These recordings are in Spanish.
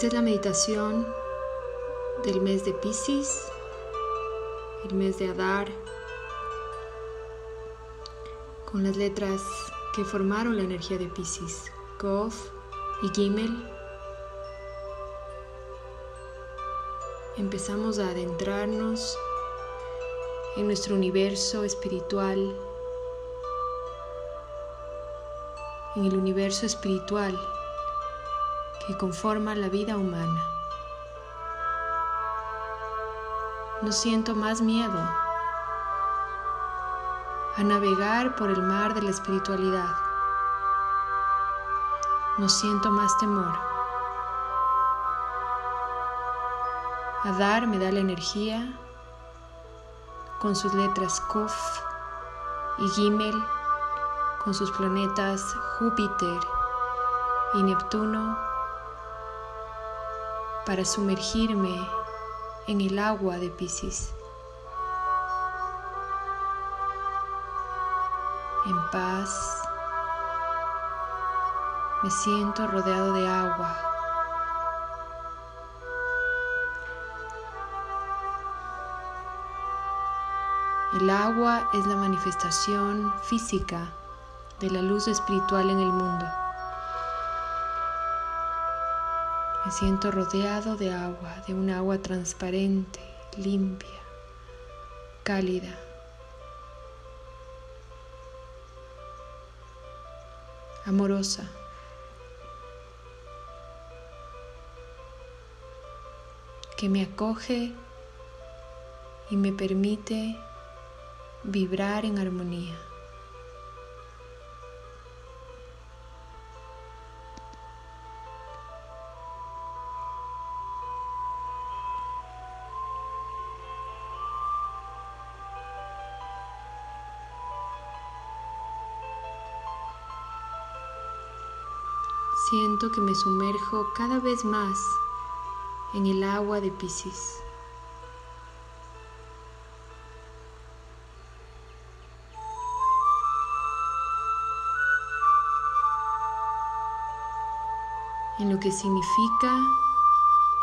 Esta es la meditación del mes de Pisces, el mes de Adar, con las letras que formaron la energía de Pisces, Kof y Gimel. Empezamos a adentrarnos en nuestro universo espiritual, en el universo espiritual que conforma la vida humana. No siento más miedo a navegar por el mar de la espiritualidad. No siento más temor. A dar me da la energía con sus letras Kuf y Gimel, con sus planetas Júpiter y Neptuno para sumergirme en el agua de Pisces. En paz, me siento rodeado de agua. El agua es la manifestación física de la luz espiritual en el mundo. Me siento rodeado de agua, de un agua transparente, limpia, cálida. amorosa. que me acoge y me permite vibrar en armonía. Siento que me sumerjo cada vez más en el agua de Pisces. En lo que significa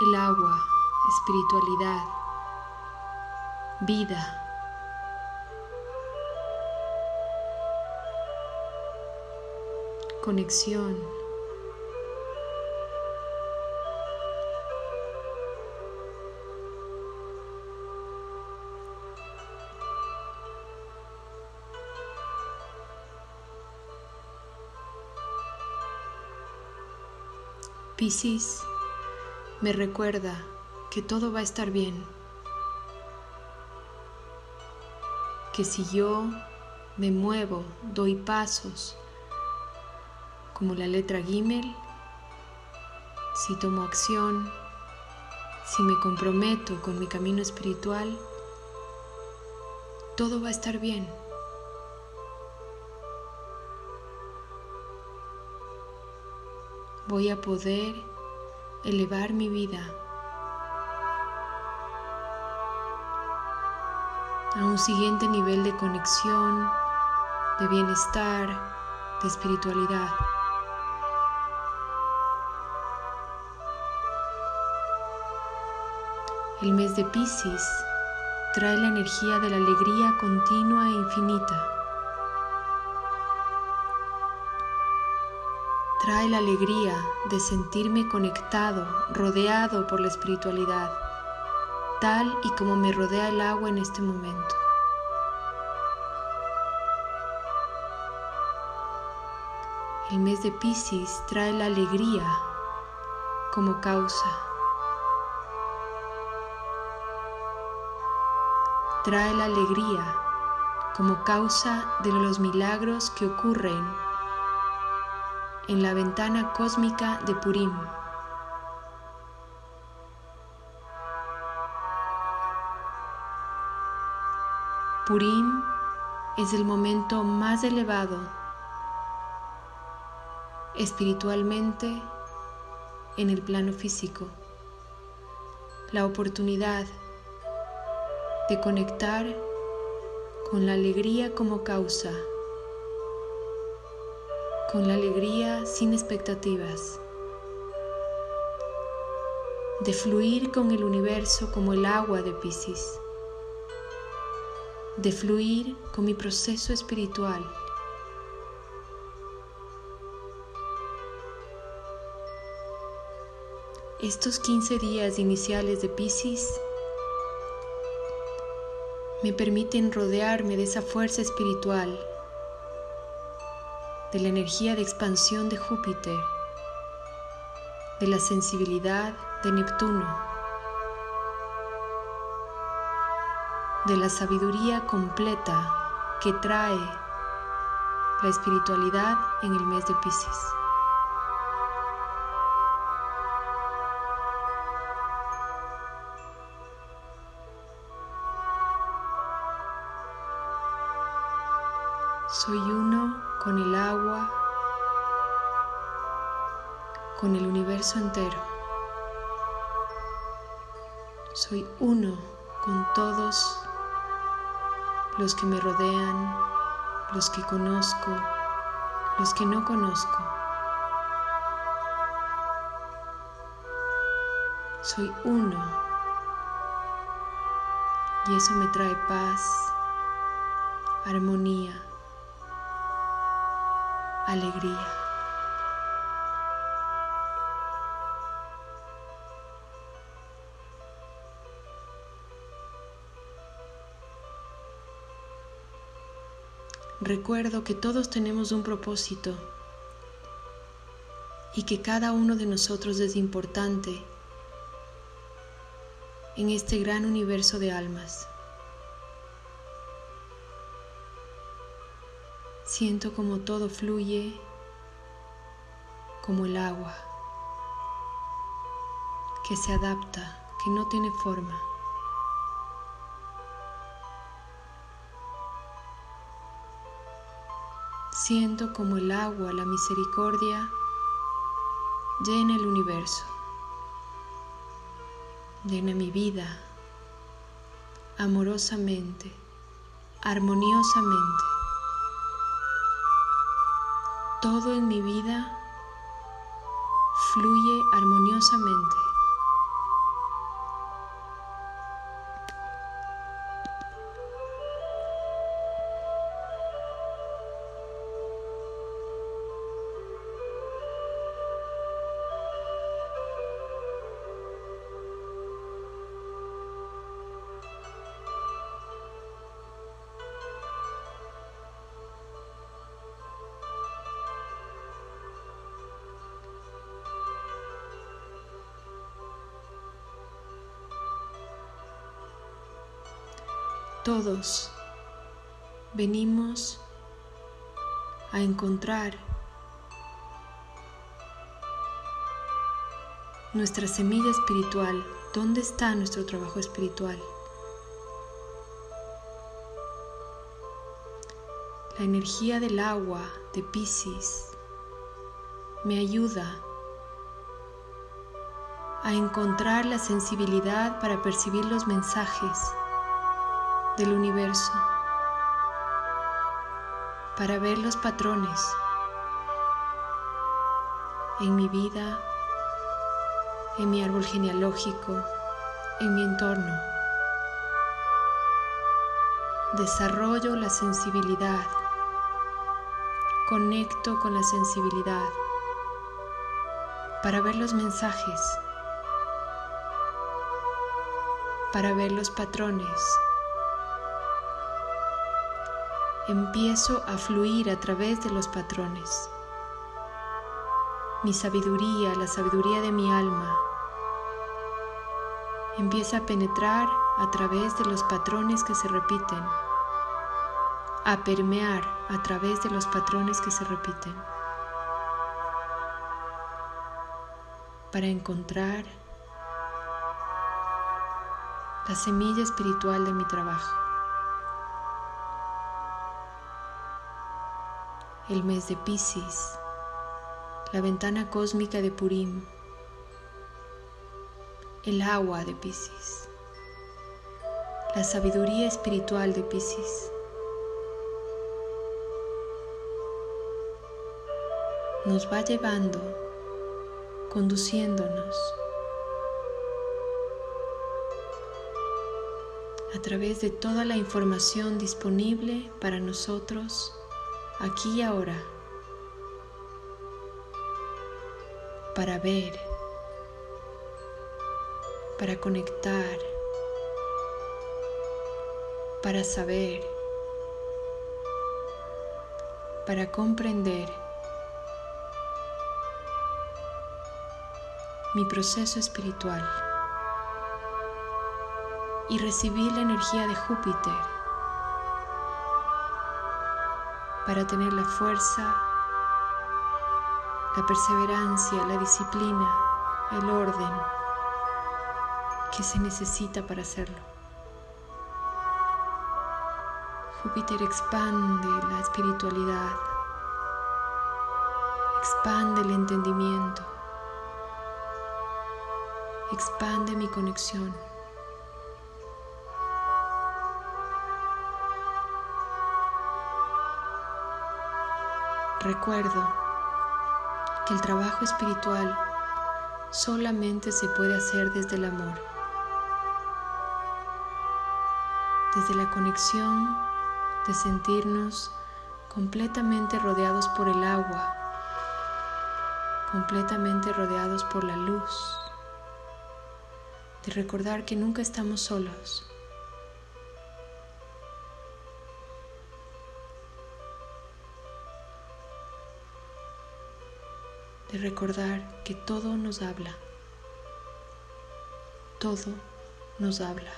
el agua, espiritualidad, vida. conexión. Piscis me recuerda que todo va a estar bien, que si yo me muevo, doy pasos, como la letra Gimel, si tomo acción, si me comprometo con mi camino espiritual, todo va a estar bien. Voy a poder elevar mi vida a un siguiente nivel de conexión, de bienestar, de espiritualidad. El mes de Pisces trae la energía de la alegría continua e infinita. Trae la alegría de sentirme conectado, rodeado por la espiritualidad, tal y como me rodea el agua en este momento. El mes de Pisces trae la alegría como causa. Trae la alegría como causa de los milagros que ocurren en la ventana cósmica de Purim. Purim es el momento más elevado espiritualmente en el plano físico, la oportunidad de conectar con la alegría como causa con la alegría sin expectativas. de fluir con el universo como el agua de Pisces, de fluir con mi proceso espiritual. Estos 15 días iniciales de Pisces me permiten rodearme de esa fuerza espiritual, de la energía de expansión de Júpiter, de la sensibilidad de Neptuno, de la sabiduría completa que trae la espiritualidad en el mes de Pisces. Soy uno con el agua, con el universo entero. Soy uno con todos los que me rodean, los que conozco, los que no conozco. Soy uno y eso me trae paz, armonía alegría. Recuerdo que todos tenemos un propósito y que cada uno de nosotros es importante en este gran universo de almas. Siento como todo fluye como el agua, que se adapta, que no tiene forma. Siento como el agua, la misericordia, llena el universo, llena mi vida amorosamente, armoniosamente. Todo en mi vida fluye armoniosamente. Todos venimos a encontrar nuestra semilla espiritual. ¿Dónde está nuestro trabajo espiritual? La energía del agua de Pisces me ayuda a encontrar la sensibilidad para percibir los mensajes del universo para ver los patrones en mi vida, en mi árbol genealógico, en mi entorno. Desarrollo la sensibilidad, conecto con la sensibilidad para ver los mensajes, para ver los patrones empiezo a fluir a través de los patrones. Mi sabiduría, la sabiduría de mi alma, empieza a penetrar a través de los patrones que se repiten, a permear a través de los patrones que se repiten, para encontrar la semilla espiritual de mi trabajo. el mes de Pisces, la ventana cósmica de Purim, el agua de Pisces, la sabiduría espiritual de Pisces. Nos va llevando, conduciéndonos a través de toda la información disponible para nosotros aquí y ahora, para ver, para conectar, para saber, para comprender mi proceso espiritual y recibir la energía de Júpiter para tener la fuerza, la perseverancia, la disciplina, el orden que se necesita para hacerlo. Júpiter expande la espiritualidad, expande el entendimiento, expande mi conexión. Recuerdo que el trabajo espiritual solamente se puede hacer desde el amor, desde la conexión de sentirnos completamente rodeados por el agua, completamente rodeados por la luz, de recordar que nunca estamos solos. De recordar que todo nos habla, todo nos habla.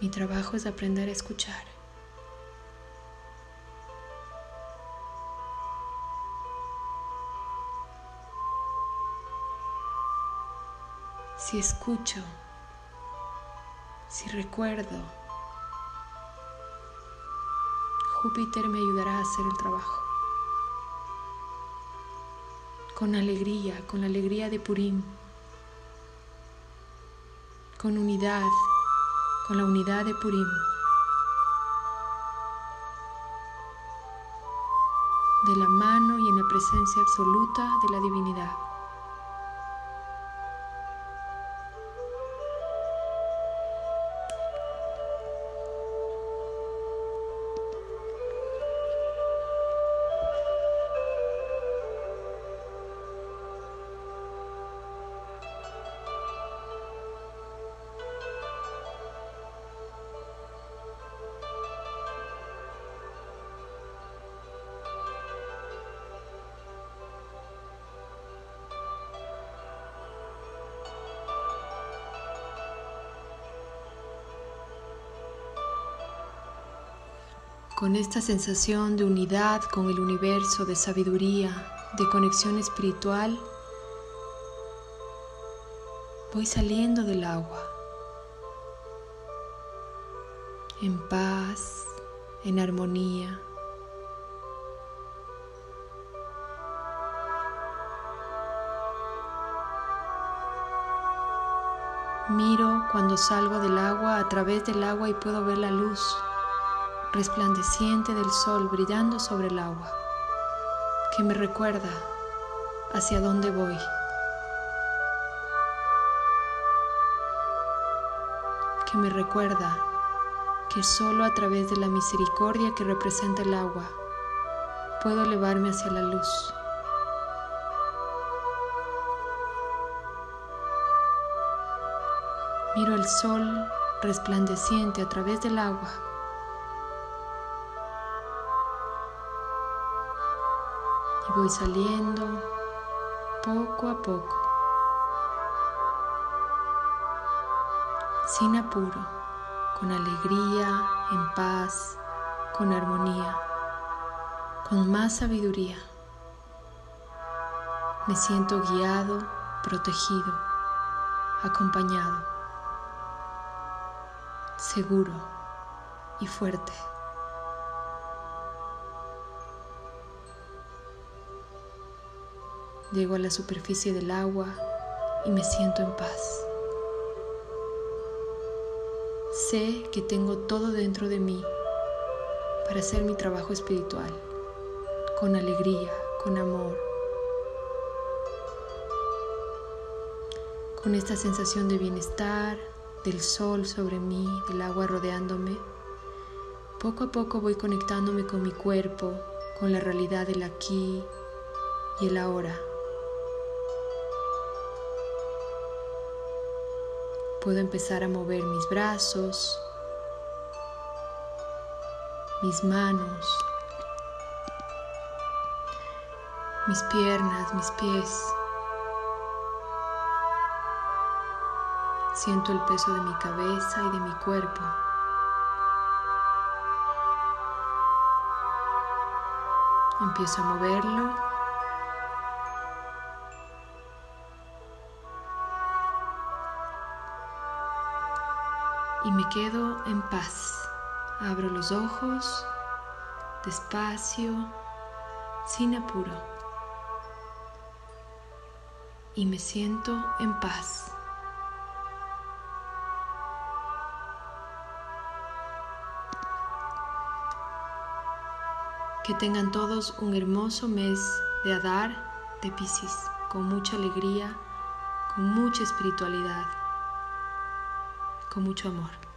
Mi trabajo es aprender a escuchar. Si escucho, si recuerdo, Júpiter me ayudará a hacer el trabajo. Con alegría, con la alegría de Purim, con unidad, con la unidad de Purim. de la mano y en la presencia absoluta de la divinidad. Con esta sensación de unidad con el universo, de sabiduría, de conexión espiritual, voy saliendo del agua, en paz, en armonía. Miro cuando salgo del agua a través del agua y puedo ver la luz resplandeciente del sol brillando sobre el agua, que me recuerda hacia dónde voy. que me recuerda que solo a través de la misericordia que representa el agua puedo elevarme hacia la luz. Miro el sol resplandeciente a través del agua y voy saliendo poco a poco, sin apuro, con alegría, en paz, con armonía, con más sabiduría. Me siento guiado, protegido, acompañado, seguro y fuerte. Llego a la superficie del agua y me siento en paz. Sé que tengo todo dentro de mí para hacer mi trabajo espiritual, con alegría, con amor, con esta sensación de bienestar, del sol sobre mí, del agua rodeándome, poco a poco voy conectándome con mi cuerpo, con la realidad del aquí y el ahora. Puedo empezar a mover mis brazos, mis manos, mis piernas, mis pies. Siento el peso de mi cabeza y de mi cuerpo. Empiezo a moverlo. Y me quedo en paz. Abro los ojos despacio, sin apuro. Y me siento en paz. Que tengan todos un hermoso mes de Adar de Pisces, con mucha alegría, con mucha espiritualidad, con mucho amor.